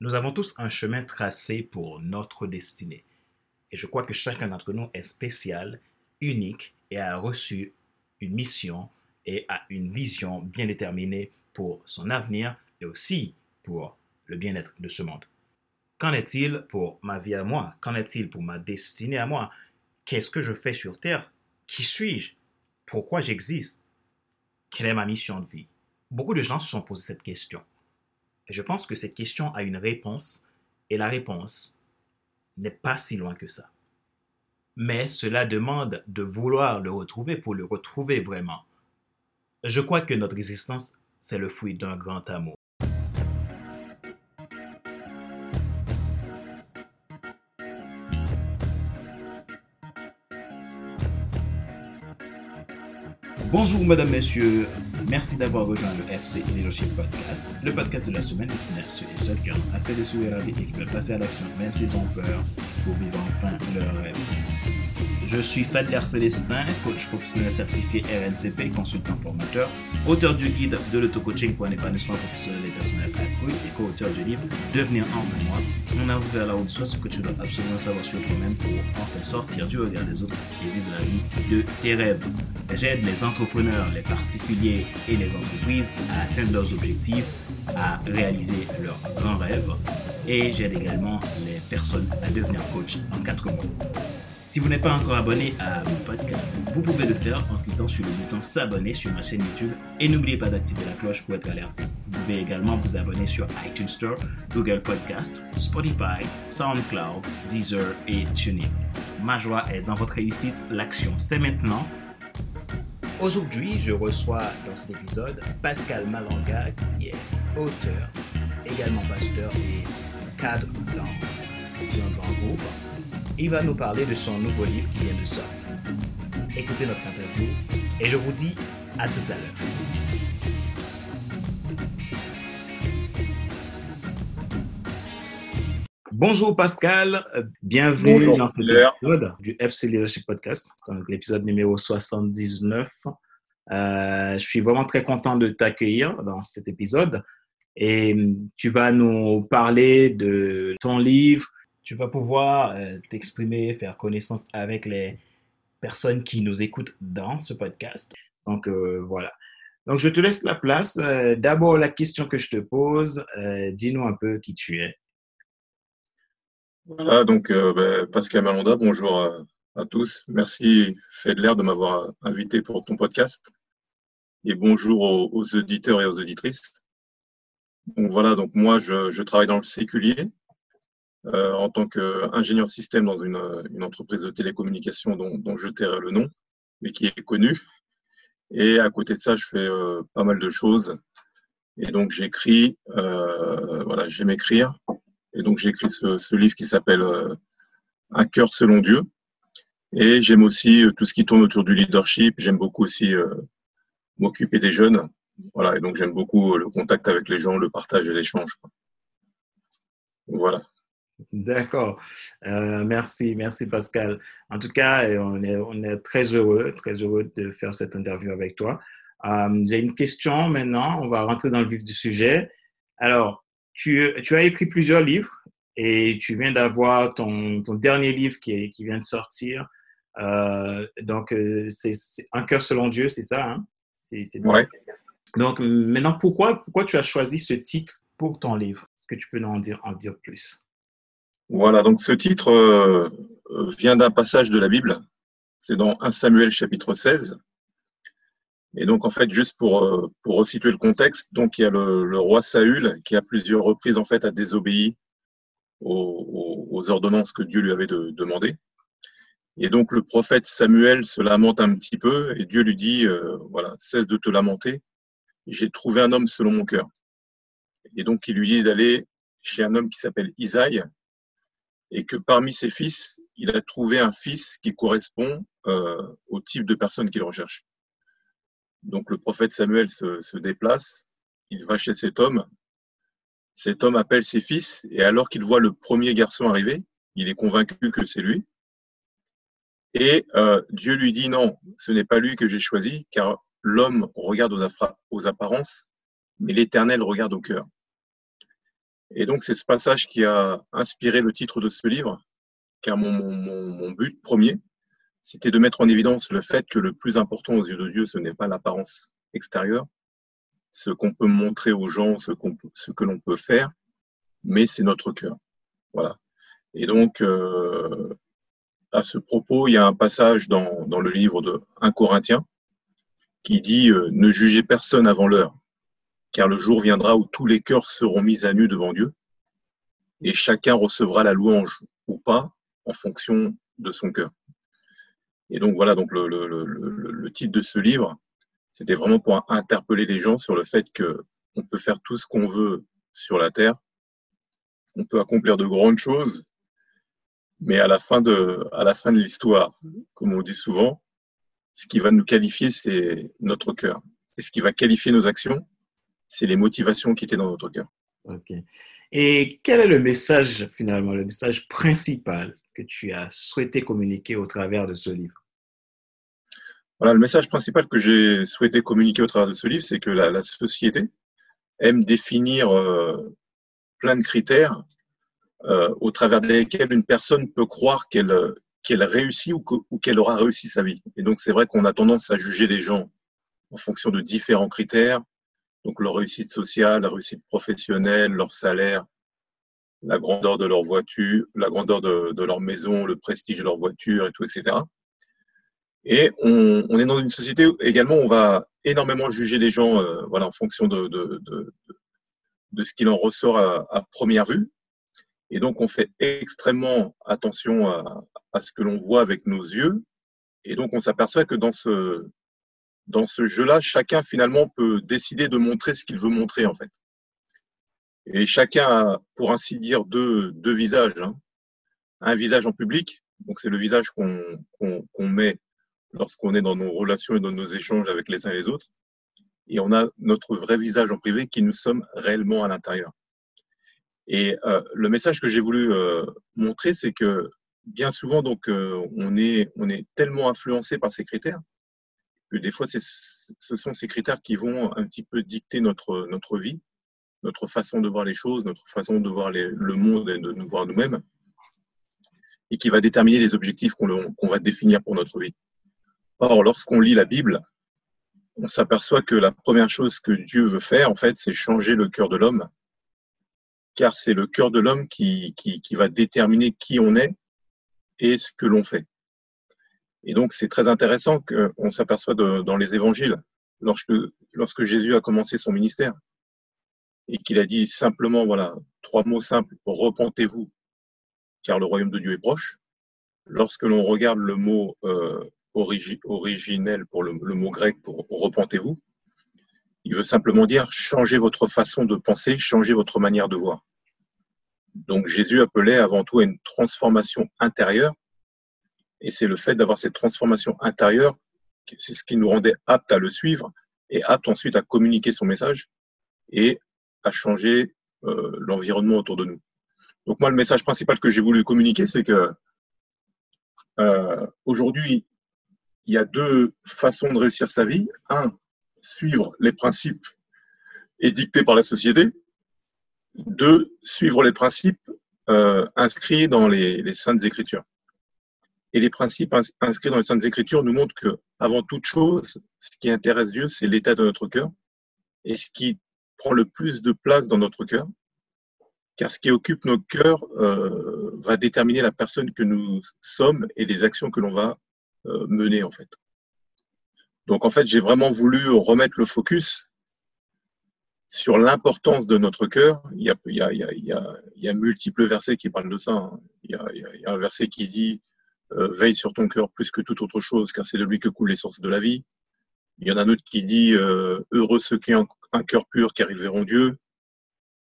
Nous avons tous un chemin tracé pour notre destinée. Et je crois que chacun d'entre nous est spécial, unique et a reçu une mission et a une vision bien déterminée pour son avenir et aussi pour le bien-être de ce monde. Qu'en est-il pour ma vie à moi? Qu'en est-il pour ma destinée à moi? Qu'est-ce que je fais sur Terre? Qui suis-je? Pourquoi j'existe? Quelle est ma mission de vie? Beaucoup de gens se sont posé cette question. Je pense que cette question a une réponse et la réponse n'est pas si loin que ça. Mais cela demande de vouloir le retrouver pour le retrouver vraiment. Je crois que notre existence, c'est le fruit d'un grand amour. Bonjour, mesdames, messieurs. Merci d'avoir rejoint le FC Leadership Podcast, le podcast de la semaine destiné à et celles qui ont assez de vie et qui veulent passer à l'action, même s'ils ont peur, pour vivre enfin leur rêve. Je suis Fadler Célestin, coach professionnel certifié RNCP, consultant formateur, auteur du guide de l'auto-coaching pour un épanouissement professionnel et personnel accru et co-auteur du livre Devenir enfin moi. On a ouvert la haute soit ce que tu dois absolument savoir sur toi-même pour enfin sortir du regard des autres et vivre la vie de tes rêves. J'aide les entrepreneurs, les particuliers et les entreprises à atteindre leurs objectifs, à réaliser leurs grands rêves et j'aide également les personnes à devenir coach en quatre mois. Si vous n'êtes pas encore abonné à mon podcast, vous pouvez le faire en cliquant sur le bouton s'abonner sur ma chaîne YouTube et n'oubliez pas d'activer la cloche pour être alerté. Vous pouvez également vous abonner sur iTunes Store, Google Podcast, Spotify, SoundCloud, Deezer et TuneIn. Ma joie est dans votre réussite, l'action c'est maintenant. Aujourd'hui, je reçois dans cet épisode Pascal Malanga qui est auteur, également pasteur et cadre dans un grand groupe il va nous parler de son nouveau livre qui vient de sortir. Écoutez notre interview et je vous dis à tout à l'heure. Bonjour Pascal, bienvenue dans cet épisode du FC Leadership Podcast, l'épisode numéro 79. Euh, je suis vraiment très content de t'accueillir dans cet épisode et tu vas nous parler de ton livre, tu vas pouvoir euh, t'exprimer, faire connaissance avec les personnes qui nous écoutent dans ce podcast. Donc euh, voilà. Donc je te laisse la place. Euh, d'abord, la question que je te pose, dis-nous un peu qui tu es. Voilà, donc ben, Pascal Malonda, bonjour à, tous. Merci Fedler de m'avoir invité pour ton podcast. Et bonjour aux, auditeurs et aux auditrices. Donc voilà, donc moi je travaille dans le séculier, euh, en tant qu'ingénieur système dans une, entreprise de télécommunications dont, je tairai le nom, mais qui est connue. Et à côté de ça, je fais euh, pas mal de choses. Et donc j'écris, euh, voilà, j'aime écrire. Et donc j'écris ce, ce, livre qui s'appelle Un cœur selon Dieu. Et j'aime aussi tout ce qui tourne autour du leadership. J'aime beaucoup aussi m'occuper des jeunes. Voilà, et donc j'aime beaucoup le contact avec les gens, le partage et l'échange. Voilà. D'accord. Euh, merci, merci Pascal. En tout cas, euh, on est, on est très heureux, très heureux de faire cette interview avec toi. Euh, j'ai une question maintenant, on va rentrer dans le vif du sujet. Alors, tu, tu as écrit plusieurs livres et tu viens d'avoir ton, ton, dernier livre qui, qui, vient de sortir. donc, c'est Un cœur selon Dieu, c'est ça hein? c'est, ouais. Donc, maintenant, pourquoi, pourquoi tu as choisi ce titre pour ton livre? Est-ce que tu peux nous en dire, en dire plus? Voilà, donc ce titre euh, vient d'un passage de la Bible. C'est dans 1 Samuel chapitre 16. Et donc, en fait, juste pour, euh, pour resituer le contexte, donc il y a le, roi Saül qui, à plusieurs reprises, en fait, a désobéi aux, ordonnances que Dieu lui avait demandées. Et donc, le prophète Samuel se lamente un petit peu et Dieu lui dit, euh, voilà, cesse de te lamenter. J'ai trouvé un homme selon mon cœur. Et donc, il lui dit d'aller chez un homme qui s'appelle Isaïe, et que parmi ses fils, il a trouvé un fils qui correspond euh, au type de personne qu'il recherche. Donc le prophète Samuel se, déplace, il va chez cet homme, cet homme appelle ses fils, et alors qu'il voit le premier garçon arriver, il est convaincu que c'est lui. Et euh, Dieu lui dit non, ce n'est pas lui que j'ai choisi, car l'homme regarde aux, aux apparences, mais l'Éternel regarde au cœur. Et donc, c'est ce passage qui a inspiré le titre de ce livre, car mon, mon but premier, c'était de mettre en évidence le fait que le plus important aux yeux de Dieu, ce n'est pas l'apparence extérieure, ce qu'on peut montrer aux gens, ce, ce que l'on peut faire, mais c'est notre cœur. Voilà. Et donc, euh, à ce propos, il y a un passage dans, dans le livre de 1 Corinthiens qui dit euh, Ne jugez personne avant l'heure, car le jour viendra où tous les cœurs seront mis à nu devant Dieu, et chacun recevra la louange ou pas en fonction de son cœur. Et donc voilà, donc le, titre de ce livre, c'était vraiment pour interpeller les gens sur le fait que on peut faire tout ce qu'on veut sur la terre, on peut accomplir de grandes choses, mais à la fin de, à la fin de l'histoire, comme on dit souvent, ce qui va nous qualifier, c'est notre cœur. Et ce qui va qualifier nos actions, c'est les motivations qui étaient dans notre cœur. Ok. Et quel est le message finalement, le message principal que tu as souhaité communiquer au travers de ce livre? Voilà, le message principal que j'ai souhaité communiquer au travers de ce livre, c'est que la, la, société aime définir euh, plein de critères euh, au travers desquels une personne peut croire qu'elle qu'elle réussit ou, ou qu'elle aura réussi sa vie. Et donc c'est vrai qu'on a tendance à juger les gens en fonction de différents critères, donc leur réussite sociale, la réussite professionnelle, leur salaire, la grandeur de leur voiture, la grandeur de, leur maison, le prestige de leur voiture et tout, etc. Et on, est dans une société où également on va énormément juger les gens euh, voilà, en fonction de, de, de, de ce qu'il en ressort à, à, première vue. Et donc on fait extrêmement attention à, à ce que l'on voit avec nos yeux. Et donc on s'aperçoit que dans ce, dans ce jeu-là, chacun finalement peut décider de montrer ce qu'il veut montrer en fait. Et chacun a, pour ainsi dire, deux, deux visages. Hein. Un visage en public, donc c'est le visage qu'on qu qu met lorsqu'on est dans nos relations et dans nos échanges avec les uns et les autres. Et on a notre vrai visage en privé qui nous sommes réellement à l'intérieur. Et euh, le message que j'ai voulu euh, montrer, c'est que bien souvent, donc, euh, on, est, on est tellement influencé par ces critères que des fois, ce sont ces critères qui vont un petit peu dicter notre, notre vie, notre façon de voir les choses, notre façon de voir le monde et de nous voir nous-mêmes, et qui va déterminer les objectifs qu'on qu va définir pour notre vie. Or, lorsqu'on lit la Bible, on s'aperçoit que la première chose que Dieu veut faire, en fait, c'est changer le cœur de l'homme, car c'est le cœur de l'homme qui, qui, va déterminer qui on est et ce que l'on fait. Et donc, c'est très intéressant qu'on s'aperçoit dans les évangiles, lorsque, Jésus a commencé son ministère, et qu'il a dit simplement, voilà, trois mots simples, repentez-vous, car le royaume de Dieu est proche. Lorsque l'on regarde le mot euh, origi originel pour le, le, mot grec pour repentez-vous, il veut simplement dire changez votre façon de penser, changez votre manière de voir. Donc Jésus appelait avant tout à une transformation intérieure, et c'est le fait d'avoir cette transformation intérieure, c'est ce qui nous rendait aptes à le suivre et aptes ensuite à communiquer son message et à changer euh, l'environnement autour de nous. Donc moi, le message principal que j'ai voulu communiquer, c'est que euh, aujourd'hui, il y a deux façons de réussir sa vie. Un, suivre les principes édictés par la société. Deux, suivre les principes euh, inscrits dans les, les, Saintes Écritures. Et les principes inscrits dans les Saintes Écritures nous montrent que, avant toute chose, ce qui intéresse Dieu, c'est l'état de notre cœur. Et ce qui prend le plus de place dans notre cœur, car ce qui occupe nos cœurs euh, va déterminer la personne que nous sommes et les actions que l'on va euh, mener en fait. Donc en fait, j'ai vraiment voulu remettre le focus sur l'importance de notre cœur. Il y, a, multiples versets qui parlent de ça. Hein. Il y a, un verset qui dit euh, Veille sur ton cœur plus que toute autre chose, car c'est de lui que coulent les sources de la vie. Il y en a un autre qui dit euh, Heureux ceux qui ont un cœur pur, car ils verront Dieu.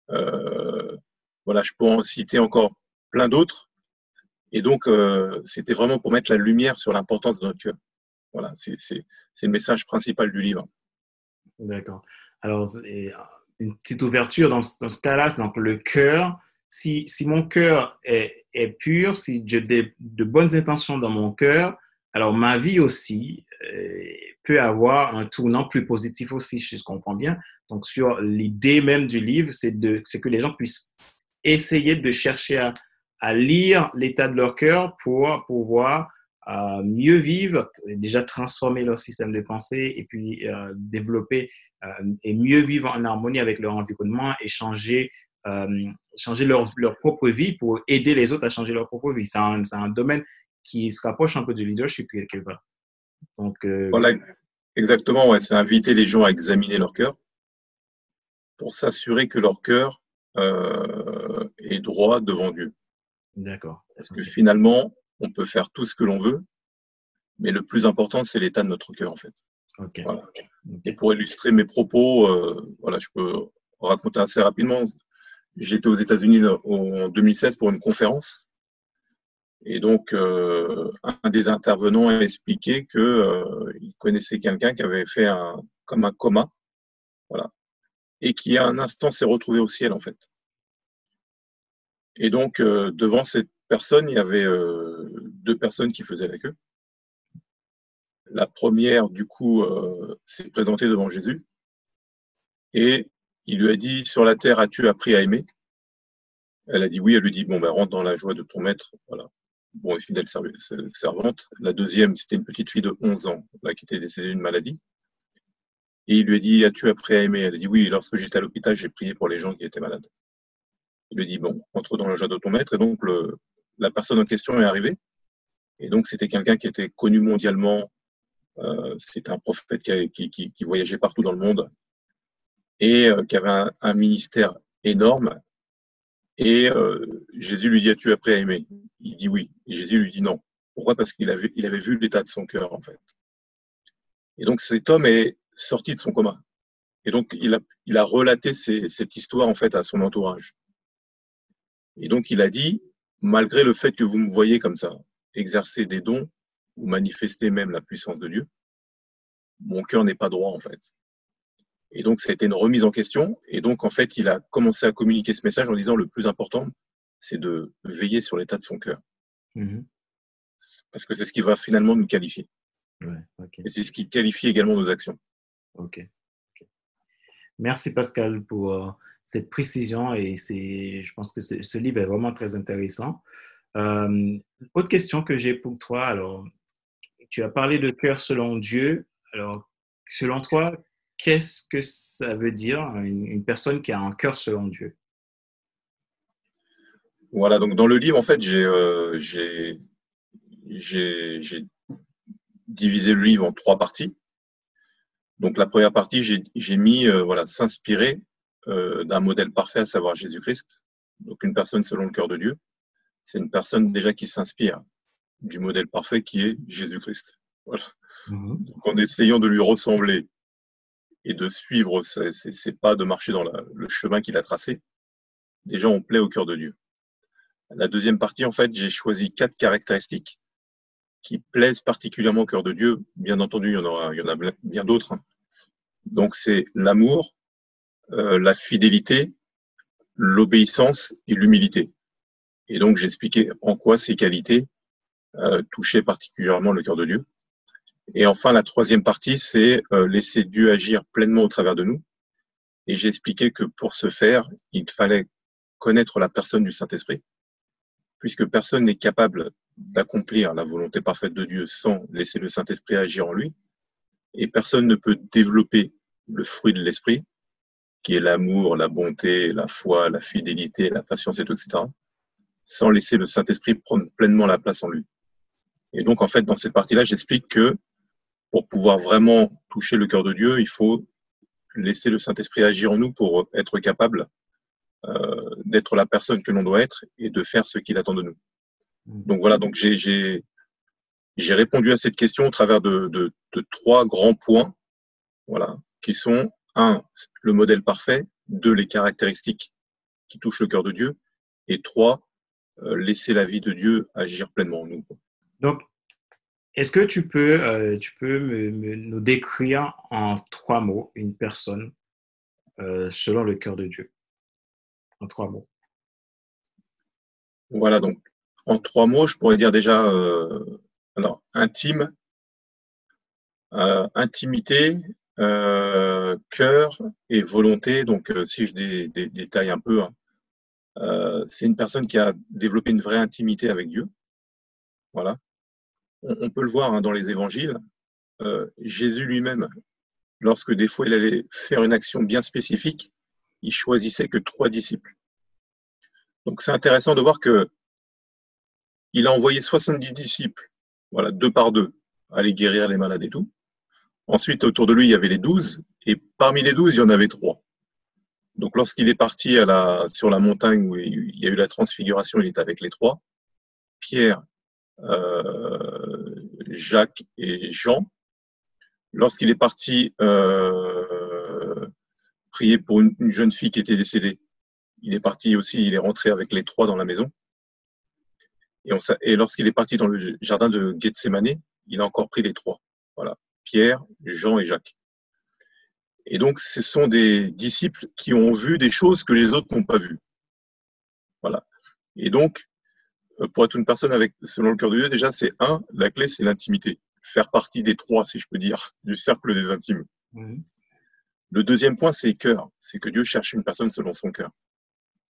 Euh, voilà, je pourrais en citer encore plein d'autres. Et donc, c'était vraiment pour mettre la lumière sur l'importance de notre cœur. Voilà, c'est le message principal du livre. D'accord. Alors, une petite ouverture dans, dans ce cas-là, donc le cœur. Si, si mon cœur est, est, pur, si j'ai de, de, bonnes intentions dans mon cœur, alors ma vie aussi euh, peut avoir un tournant plus positif aussi, si je comprends bien. Donc, sur l'idée même du livre, c'est que les gens puissent essayer de chercher à, à lire l'état de leur cœur pour pouvoir euh, mieux vivre, déjà transformer leur système de pensée et puis euh, développer euh, et mieux vivre en harmonie avec leur environnement et changer, changer leur, leur, propre vie pour aider les autres à changer leur propre vie. C'est un, un, domaine qui se rapproche un peu du leadership quelque part. Donc, voilà, exactement, ouais, c'est inviter les gens à examiner leur cœur pour s'assurer que leur cœur est droit devant Dieu. D'accord. Parce que finalement, on peut faire tout ce que l'on veut, mais le plus important, c'est l'état de notre cœur, en fait. Et pour illustrer mes propos, euh, voilà, je peux raconter assez rapidement. J'étais aux États-Unis en 2016 pour une conférence. Et donc, euh, un des intervenants a expliqué qu'il euh, connaissait quelqu'un qui avait fait un, comme un coma, voilà, et qui à un instant s'est retrouvé au ciel en fait. Et donc, devant cette personne, il y avait deux personnes qui faisaient la queue. La première, du coup, euh, s'est présentée devant Jésus et il lui a dit Sur la terre, as-tu appris à aimer? Elle a dit oui. Elle lui dit Bon, ben, rentre dans la joie de ton maître. Voilà. Bon, et fidèle servante. La deuxième, c'était une petite fille de 11 ans là, qui était décédée d'une maladie. Et il lui a dit As-tu appris à aimer? Elle a dit Oui, lorsque j'étais à l'hôpital, j'ai prié pour les gens qui étaient malades. Il lui dit Bon, entre dans la joie de ton maître. Et donc, le, la personne en question est arrivée. Et donc, c'était quelqu'un qui était connu mondialement. Euh, c'était un prophète qui, voyageait partout dans le monde et euh, qui avait un, ministère énorme. Et euh, Jésus lui dit As-tu appris à aimer? Il dit oui. Et Jésus lui dit non. Pourquoi? Parce qu'il avait, il avait vu l'état de son cœur, en fait. Et donc, cet homme est sorti de son coma. Et donc, il a, il a relaté cette histoire, en fait, à son entourage. Et donc, il a dit malgré le fait que vous me voyez comme ça, exercer des dons ou manifester même la puissance de Dieu, mon cœur n'est pas droit en fait. Et donc, ça a été une remise en question. Et donc, en fait, il a commencé à communiquer ce message en disant le plus important, c'est de veiller sur l'état de son cœur. Mm-hmm. Parce que c'est ce qui va finalement nous qualifier. Et c'est ce qui qualifie également nos actions. Ok. Merci Pascal pour euh, cette précision et c'est, je pense que ce livre est vraiment très intéressant. Euh, autre question que j'ai pour toi, alors, tu as parlé de cœur selon Dieu. Alors, selon toi, qu'est-ce que ça veut dire une, personne qui a un cœur selon Dieu? Voilà, donc dans le livre, en fait, j'ai, euh, divisé le livre en trois parties. Donc la première partie, j'ai, mis euh, voilà, s'inspirer euh, d'un modèle parfait, à savoir Jésus-Christ. Donc une personne selon le cœur de Dieu, c'est une personne déjà qui s'inspire du modèle parfait qui est Jésus-Christ. Voilà. Mhm. Donc en essayant de lui ressembler et de suivre ses, pas, de marcher dans le chemin qu'il a tracé, déjà on plaît au cœur de Dieu. La deuxième partie, en fait, j'ai choisi quatre caractéristiques qui plaisent particulièrement au cœur de Dieu. Bien entendu, il y en, aura, il y en a bien d'autres. Donc c'est l'amour, euh, la fidélité, l'obéissance et l'humilité. Et donc j'expliquais en quoi ces qualités euh, touchaient particulièrement le cœur de Dieu. Et enfin, la troisième partie, c'est euh, laisser Dieu agir pleinement au travers de nous. Et j'ai expliqué que pour ce faire, il fallait connaître la personne du Saint-Esprit, puisque personne n'est capable d'accomplir la volonté parfaite de Dieu sans laisser le Saint-Esprit agir en lui. Et personne ne peut développer le fruit de l'Esprit qui est l'amour, la bonté, la foi, la fidélité, la patience, et etc., sans laisser le Saint-Esprit prendre pleinement la place en lui. Et donc, en fait, dans cette partie-là, j'explique que pour pouvoir vraiment toucher le cœur de Dieu, il faut laisser le Saint-Esprit agir en nous pour être capable euh, d'être la personne que l'on doit être et de faire ce qu'il attend de nous. Mmh. Donc voilà, donc j'ai répondu à cette question au travers de, de, de trois grands points, voilà, qui sont un, le modèle parfait, deux, les caractéristiques qui touchent le cœur de Dieu, et trois, euh, laisser la vie de Dieu agir pleinement en nous. Donc, est-ce que tu peux, euh, nous décrire en trois mots une personne euh, selon le cœur de Dieu? En trois mots. Voilà, donc en trois mots, je pourrais dire déjà, alors, intime, intimité, euh, cœur et volonté. Donc, euh, si je détaille un peu, hein, euh, c'est une personne qui a développé une vraie intimité avec Dieu. Voilà. On, peut le voir hein, dans les évangiles. Jésus lui-même, lorsque des fois il allait faire une action bien spécifique, il choisissait que trois disciples. Donc c'est intéressant de voir que il a envoyé 70 disciples, voilà, deux par deux, aller guérir les malades et tout. Ensuite, autour de lui, il y avait les douze, et parmi les douze, il y en avait trois. Donc, lorsqu'il est parti à la, sur la montagne où il y a eu la transfiguration, il était avec les trois Pierre, euh, Jacques et Jean. Lorsqu'il est parti euh, prier pour une, jeune fille qui était décédée, il est parti aussi, il est rentré avec les trois dans la maison. Et, et lorsqu'il est parti dans le jardin de Gethsemane, il a encore pris les trois. Voilà. Pierre, Jean et Jacques. Et donc, ce sont des disciples qui ont vu des choses que les autres n'ont pas vues. Voilà. Et donc, euh, pour être une personne avec, selon le cœur de Dieu, déjà, c'est un, la clé, c'est l'intimité. Faire partie des trois, si je peux dire, du cercle des intimes. Mhm. Le deuxième point, c'est cœur. C'est que Dieu cherche une personne selon son cœur.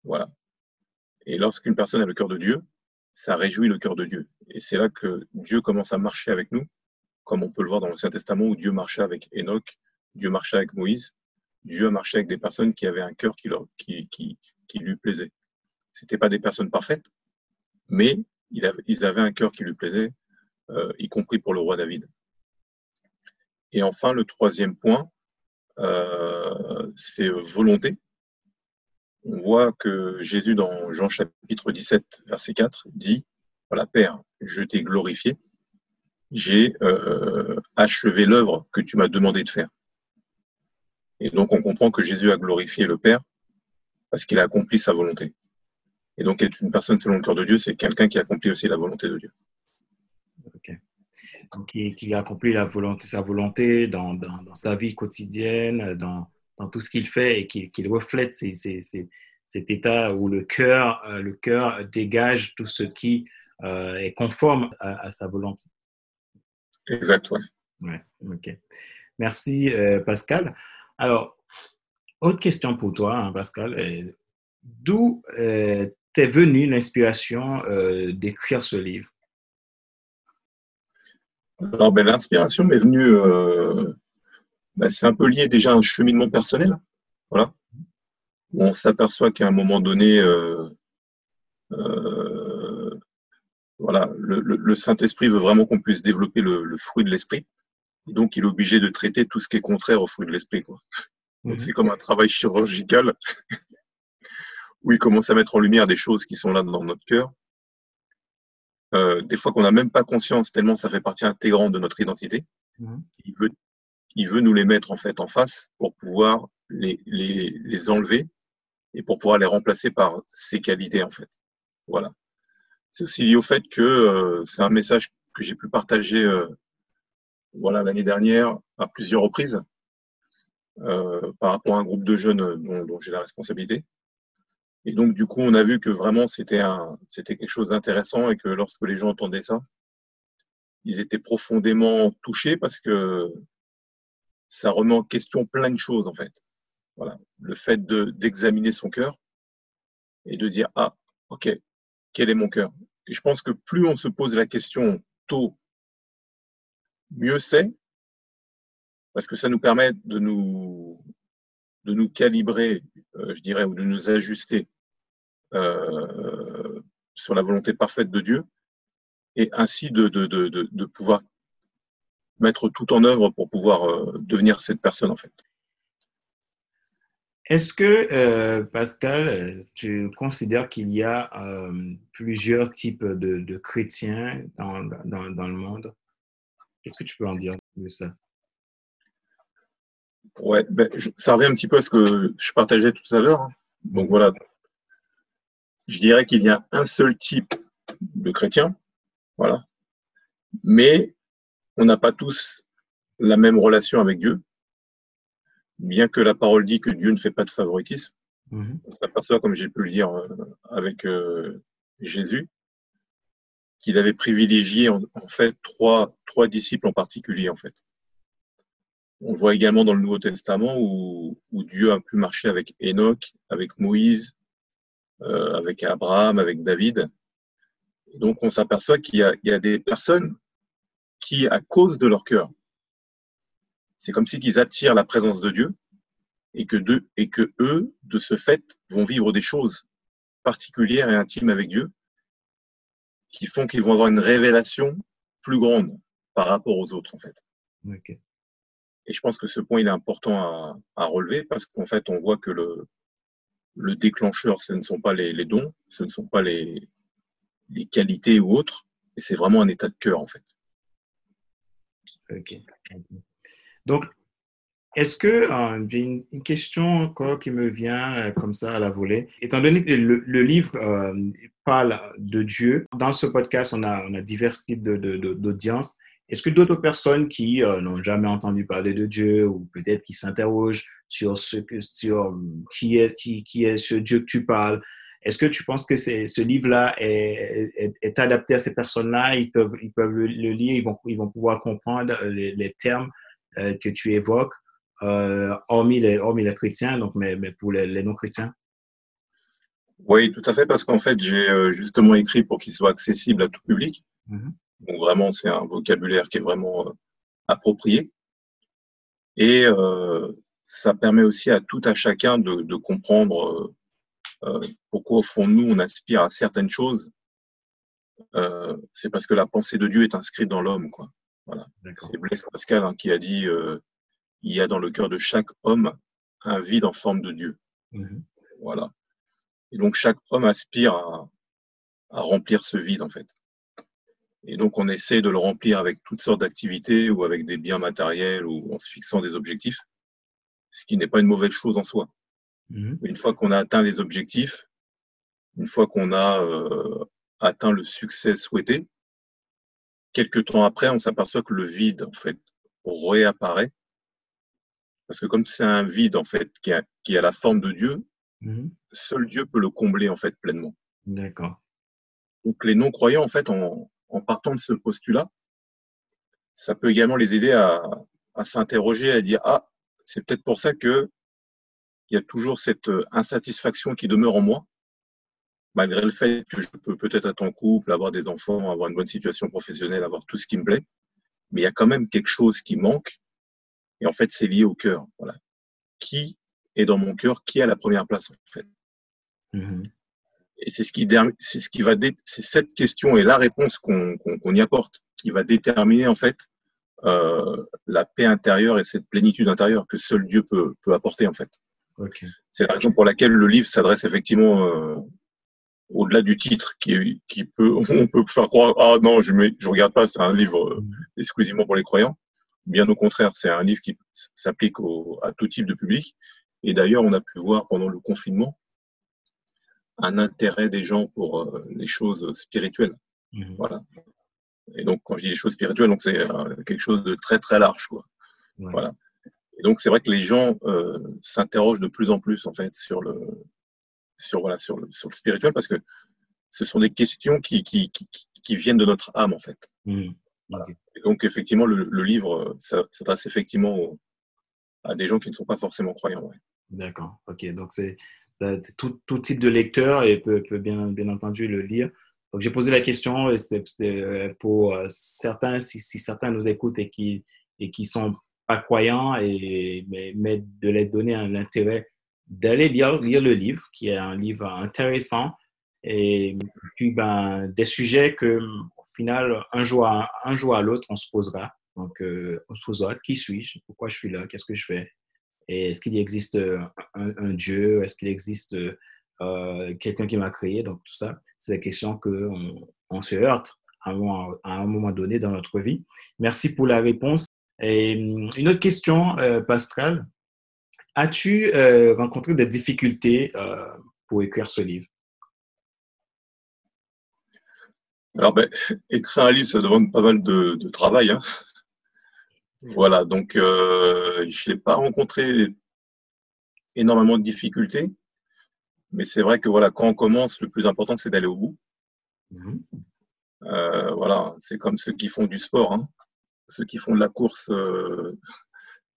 Voilà. Et lorsqu'une personne a le cœur de Dieu, ça réjouit le cœur de Dieu. Et c'est là que Dieu commence à marcher avec nous comme on peut le voir dans l'Ancien Testament où Dieu marchait avec Enoch, Dieu marchait avec Moïse, Dieu a marché avec des personnes qui avaient un cœur qui, leur, qui, qui, qui lui plaisait. Ce pas des personnes parfaites, mais ils avaient un cœur qui lui plaisait, euh, y compris pour le roi David. Et enfin, le troisième point, euh, c'est volonté. On voit que Jésus, dans Jean chapitre 17, verset 4, dit, voilà, Père, je t'ai glorifié j'ai euh, achevé l'œuvre que tu m'as demandé de faire. Et donc on comprend que Jésus a glorifié le Père parce qu'il a accompli sa volonté. Et donc être une personne selon le cœur de Dieu, c'est quelqu'un qui accomplit aussi la volonté de Dieu. Ok. Donc qui, a accompli la volonté, sa volonté dans, dans, sa vie quotidienne, dans, dans tout ce qu'il fait et qu'il reflète cet état où le cœur, euh, le cœur dégage tout ce qui euh, est conforme à sa volonté. Exact, ouais. ok. Merci, euh, Pascal. Alors, autre question pour toi, hein, Pascal. D'où euh, t'est venue l'inspiration d'écrire ce livre? Alors, ben, l'inspiration m'est venue, ben, c'est un peu lié déjà à un cheminement personnel. Voilà. on s'aperçoit qu'à un moment donné, voilà, le, Saint-Esprit veut vraiment qu'on puisse développer le, fruit de l'esprit. Et donc, il est obligé de traiter tout ce qui est contraire au fruit de l'esprit. Mhm. C'est comme un travail chirurgical où il commence à mettre en lumière des choses qui sont là dans notre cœur. Euh, des fois qu'on n'a même pas conscience, tellement ça fait partie intégrante de notre identité. Mhm. Il, veut, il veut nous les mettre en fait en face pour pouvoir les, les, les enlever et pour pouvoir les remplacer par ses qualités en fait. Voilà. C'est aussi lié au fait que euh, c'est un message que j'ai pu partager euh, voilà l'année dernière à plusieurs reprises euh, par rapport à un groupe de jeunes dont, j'ai la responsabilité. Et donc du coup, on a vu que vraiment c'était quelque chose d'intéressant et que lorsque les gens entendaient ça, ils étaient profondément touchés parce que ça remet en question plein de choses en fait. Voilà, le fait de d'examiner son cœur et de dire ah ok quel est mon cœur? Et je pense que plus on se pose la question tôt, mieux c'est, parce que ça nous permet de nous, de nous calibrer, euh, je dirais, ou de nous ajuster euh, sur la volonté parfaite de Dieu, et ainsi de, de, de, de pouvoir mettre tout en œuvre pour pouvoir euh, devenir cette personne en fait. Est-ce que, euh, Pascal, tu considères qu'il y a plusieurs types de, chrétiens dans, le monde? Qu'est-ce que tu peux en dire de ça? Ouais, ben, ça revient un petit peu à ce que je partageais tout à l'heure. Hein. Donc voilà, je dirais qu'il y a un seul type de chrétien, voilà, mais on n'a pas tous la même relation avec Dieu bien que la parole dit que Dieu ne fait pas de favoritisme, mhm. on s'aperçoit, comme j'ai pu le dire euh, avec euh, Jésus, qu'il avait privilégié en, fait trois, trois disciples en particulier en fait. on le voit également dans le Nouveau Testament où, Dieu a pu marcher avec Enoch, avec Moïse, avec Abraham, avec David. Donc on s'aperçoit qu'il y, a des personnes qui, à cause de leur cœur, c'est comme si qu'ils attirent la présence de Dieu et que, et que eux, de ce fait, vont vivre des choses particulières et intimes avec Dieu qui font qu'ils vont avoir une révélation plus grande par rapport aux autres, en fait. Et je pense que ce point, il est important à, relever parce qu'en fait, on voit que le, le déclencheur, ce ne sont pas les, dons, ce ne sont pas les, qualités ou autres, et c'est vraiment un état de cœur, en fait. Ok. Donc, est-ce que euh, j'ai une, question encore qui me vient euh, comme ça à la volée Étant donné que le, livre euh, parle de Dieu, dans ce podcast, on a, divers types d'audience. Est-ce que d'autres personnes qui n'ont jamais entendu parler de Dieu ou peut-être qui s'interrogent sur, ce que, sur qui, est, qui, qui est ce Dieu que tu parles, est-ce que tu penses que ce livre-là est, est, adapté à ces personnes-là? Ils peuvent, ils peuvent le, lire, ils vont, ils vont pouvoir comprendre les, les termes que tu évoques euh, hormis, les, hormis les chrétiens, donc, mais, mais pour les, non-chrétiens Oui, tout à fait, parce qu'en fait, j'ai euh, justement écrit pour qu'il soit accessible à tout public. Mhm. Donc vraiment, c'est un vocabulaire qui est vraiment euh, approprié. Et ça permet aussi à tout à chacun de, de comprendre pourquoi, au fond, nous, on aspire à certaines choses. c'est parce que la pensée de Dieu est inscrite dans l'homme. quoi. Voilà. C'est Blaise Pascal hein, qui a dit il y a dans le cœur de chaque homme un vide en forme de Dieu. Mhm. Voilà. Et donc chaque homme aspire à, remplir ce vide en fait. Et donc on essaie de le remplir avec toutes sortes d'activités ou avec des biens matériels ou en se fixant des objectifs, ce qui n'est pas une mauvaise chose en soi. Mhm. Une fois qu'on a atteint les objectifs, une fois qu'on a euh, atteint le succès souhaité, quelques temps après, on s'aperçoit que le vide en fait réapparaît parce que comme c'est un vide, en fait, qui a, qui a la forme de Dieu, mhm. seul Dieu peut le combler, en fait, pleinement. D'accord. Donc, les non-croyants, en fait, en, en, partant de ce postulat, ça peut également les aider à, à s'interroger, à dire, ah, c'est peut-être pour ça que il y a toujours cette euh, insatisfaction qui demeure en moi, malgré le fait que je peux peut-être être en couple, avoir des enfants, avoir une bonne situation professionnelle, avoir tout ce qui me plaît, mais il y a quand même quelque chose qui manque et en fait, c'est lié au cœur. Voilà. Qui est dans mon cœur Qui a la première place en fait mm-hmm. Et c'est ce qui, c'est ce qui va, c'est cette question et la réponse qu'on y apporte qui va déterminer en fait euh, la paix intérieure et cette plénitude intérieure que seul Dieu peut, peut apporter en fait. C'est la raison pour laquelle le livre s'adresse effectivement euh, au-delà du titre qui, qui peut, on peut faire croire ah non je ne je regarde pas c'est un livre euh, mm-hmm. exclusivement pour les croyants Bien au contraire, c'est un livre qui s'applique à tout type de public. Et d'ailleurs, on a pu voir pendant le confinement un intérêt des gens pour euh, les choses spirituelles. Mmh. Voilà. Et donc, quand je dis les choses spirituelles, donc c'est euh, quelque chose de très très large, quoi. Voilà. Et donc, c'est vrai que les gens euh, s'interrogent de plus en plus en fait sur le sur voilà sur le, sur le spirituel parce que ce sont des questions qui qui, qui, qui viennent de notre âme en fait. Mmh. Voilà donc, effectivement, le, livre s'adresse effectivement à des gens qui ne sont pas forcément croyants. D'accord. Ok. Donc, c'est tout, tout, type de lecteur et peut, peut, bien, bien entendu le lire. Donc, j'ai posé la question, c'était euh, pour euh, certains, si, certains nous écoutent et qui et qui sont pas croyants, et, mais, de les donner l'intérêt d'aller lire, lire le livre, qui est un livre intéressant, et puis ben, des sujets que final, un jour à, un jour à l'autre, on se posera. Donc, euh, on se posera qui suis-je? Pourquoi je suis là? Qu'est-ce que je fais? Et est-ce qu'il existe un, Dieu? Est-ce qu'il existe euh, quelqu'un qui m'a créé Donc, tout ça, c'est des questions qu'on on se heurte à un, moment, donné dans notre vie. Merci pour la réponse. Et hum, une autre question, euh. As-tu rencontré des difficultés pour écrire ce livre? Alors, ben, écrire un livre, ça demande pas mal de, travail. Hein. Voilà, donc euh, je n'ai pas rencontré énormément de difficultés, mais c'est vrai que voilà, quand on commence, le plus important, c'est d'aller au bout. Mhm. Euh, voilà, c'est comme ceux qui font du sport, hein. ceux qui font de la course, euh,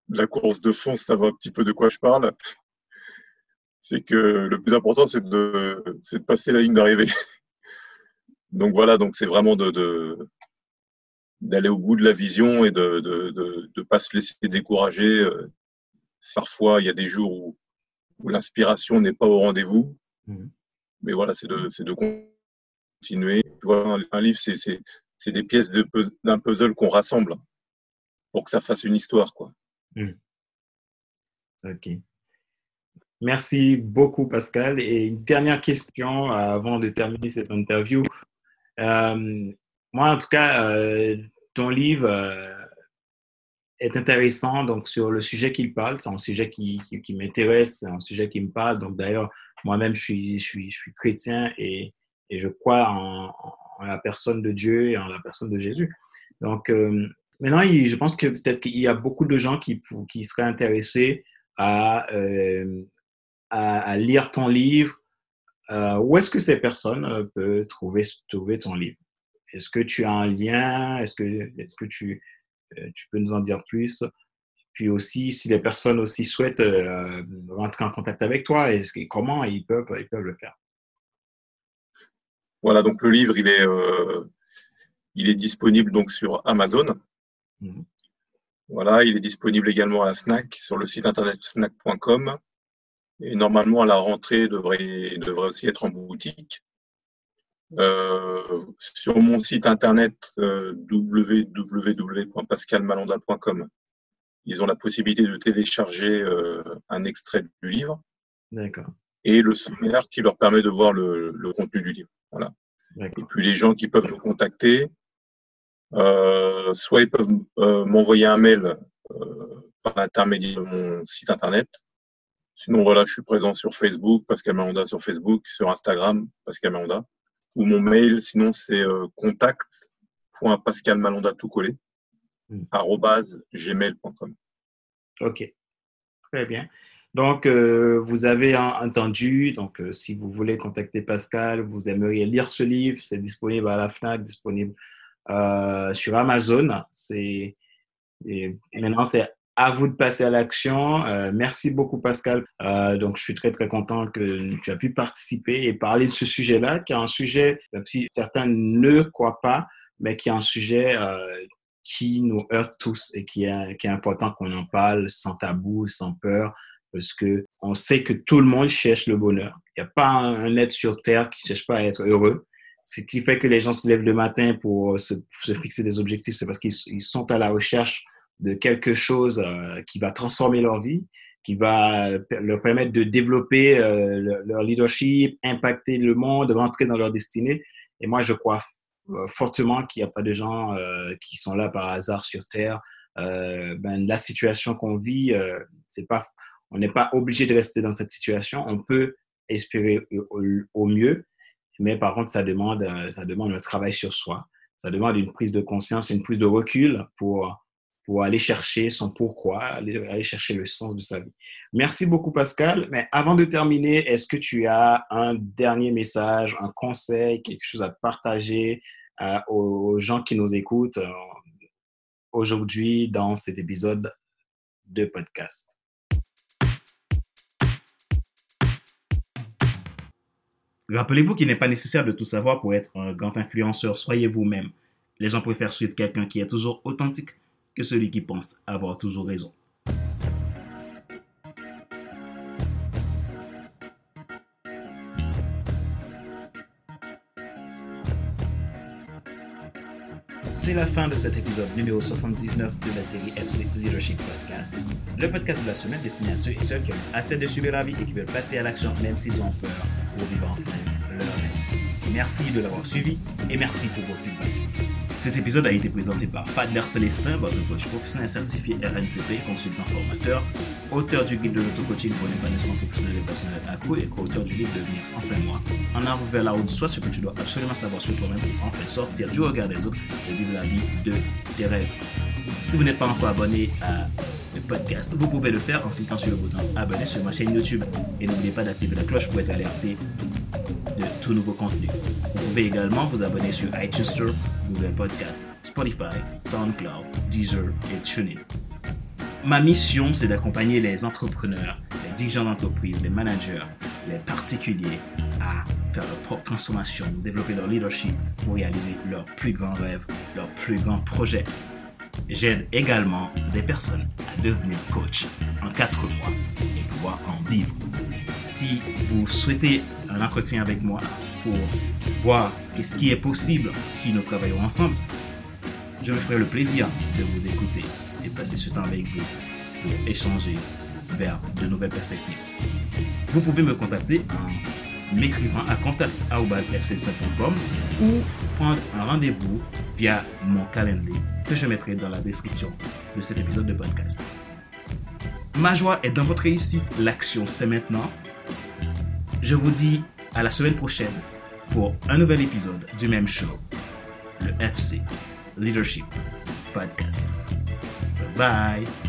la course de fond, ça va un petit peu de quoi je parle. C'est que le plus important, c'est de, de passer la ligne d'arrivée. Donc voilà, donc c'est vraiment de, d'aller au bout de la vision et de ne de, pas se laisser décourager. Euh, parfois, il y a des jours où, où l'inspiration n'est pas au rendez-vous. Mmh. Mais voilà, c'est de, de continuer. un livre, c'est des pièces d'un puzzle qu'on rassemble pour que ça fasse une histoire. Quoi. Mmh. Ok. Merci beaucoup, Pascal. Et une dernière question avant de terminer cette interview. Euh, moi, en tout cas, euh, ton livre euh, est intéressant donc sur le sujet qu'il parle. C'est un sujet qui, qui, m'intéresse, c'est un sujet qui me parle. Donc d'ailleurs, moi-même, je suis, je, suis, je suis chrétien et, et je crois en, la personne de Dieu et en la personne de Jésus. Donc maintenant, je pense que peut-être qu'il y a beaucoup de gens qui, qui seraient intéressés à, à, à lire ton livre euh, où est-ce que ces personnes euh, peuvent trouver, trouver ton livre? Est-ce que tu as un lien? Est-ce que, est que tu, euh, tu peux nous en dire plus Puis aussi, si les personnes aussi souhaitent rentrer en contact avec toi, est comment ils peuvent, ils peuvent le faire? Voilà, donc le livre, il est, il est disponible donc sur Amazon. Mmh. Voilà, il est disponible également à la FNAC sur le site internet fnac.com. Et normalement, à la rentrée, devrait, devrait aussi être en boutique. Euh, sur mon site internet euh, www.pascalmalanda.com, ils ont la possibilité de télécharger euh, un extrait du livre. D'accord. Et le sommaire qui leur permet de voir le, le contenu du livre. Voilà. Et puis les gens qui peuvent me contacter, euh, soit ils peuvent euh, m'envoyer un mail par l'intermédiaire de mon site internet, Sinon, voilà, je suis présent sur Facebook, Pascal Malanda sur Facebook, sur Instagram, Pascal Malanda. Ou mon mail, sinon, c'est euh, contact.pascalmalanda tout collé, hmm. gmail.com. OK. Très bien. Donc, euh, vous avez entendu, donc euh, si vous voulez contacter Pascal, vous aimeriez lire ce livre, c'est disponible à la FNAC, disponible sur Amazon. C'est, maintenant, c'est à vous de passer à l'action. Euh, merci beaucoup, Pascal. Euh, donc, je suis très, très content que tu as pu participer et parler de ce sujet-là, qui est un sujet, même si certains ne croient pas, mais qui est un sujet euh, qui nous heurte tous et qui est, qui est important qu'on en parle sans tabou, sans peur, parce que on sait que tout le monde cherche le bonheur. Il n'y a pas un, être sur Terre qui ne cherche pas à être heureux. Ce qui fait que les gens se lèvent le matin pour se, se fixer des objectifs, c'est parce qu'ils sont à la recherche de quelque chose euh, qui va transformer leur vie, qui va leur permettre de développer euh, leur leadership, impacter le monde, rentrer dans leur destinée. Et moi, je crois euh, fortement qu'il n'y a pas de gens qui sont là par hasard sur Terre. ben, la situation qu'on vit, c'est pas, on n'est pas obligé de rester dans cette situation. On peut espérer au, mieux, mais par contre, ça demande, ça demande un travail sur soi. Ça demande une prise de conscience, une prise de recul pour pour aller chercher son pourquoi, aller, chercher le sens de sa vie. Merci beaucoup, Pascal. Mais avant de terminer, est-ce que tu as un dernier message, un conseil, quelque chose à partager euh, aux gens qui nous écoutent euh, aujourd'hui dans cet épisode de podcast? Rappelez-vous qu'il n'est pas nécessaire de tout savoir pour être un grand influenceur. Soyez vous-même. Les gens préfèrent suivre quelqu'un qui est toujours authentique que celui qui pense avoir toujours raison. C'est la fin de cet épisode numéro 79 de la série FC Leadership Podcast, le podcast de la semaine destiné à ceux et celles qui ont assez de suivre la vie et qui veulent passer à l'action même s'ils ont peur pour vivre enfin leur vie. Merci de l'avoir suivi et merci pour vos feedbacks. Cet épisode a été présenté par Fadler Célestin, votre coach professionnel certifié RNCP, consultant formateur, auteur du guide de l'auto-coaching pour l'épanouissement professionnel et personnel accro et co-auteur du livre Devenir enfin moi. En arrivant vers la route, soit ce que tu dois absolument savoir sur toi-même pour enfin sortir du regard des autres et vivre la vie de tes rêves. Si vous n'êtes pas encore abonné à podcast, vous pouvez le faire en cliquant sur le bouton abonner sur ma chaîne YouTube. Et n'oubliez pas d'activer la cloche pour être alerté de tout nouveau contenu. Vous pouvez également vous abonner sur iTunes Store, Google Podcast, Spotify, SoundCloud, Deezer et TuneIn. Ma mission, c'est d'accompagner les entrepreneurs, les dirigeants d'entreprise, les managers, les particuliers à faire leur propre transformation, développer leur leadership pour réaliser leurs plus grands rêves, leurs plus grands projets. J'aide également des personnes à devenir coach en quatre mois et pouvoir en vivre. Si vous souhaitez un entretien avec moi pour voir ce qui est possible si nous travaillons ensemble, je me ferai le plaisir de vous écouter et passer ce temps avec vous pour échanger vers de nouvelles perspectives. Vous pouvez me contacter en m'écrivant à contact.fc7.com ou prendre un rendez-vous via mon calendrier que je mettrai dans la description de cet épisode de podcast. Ma joie est dans votre réussite. L'action, c'est maintenant. Je vous dis à la semaine prochaine pour un nouvel épisode du même show, le FC Leadership Podcast. Bye bye.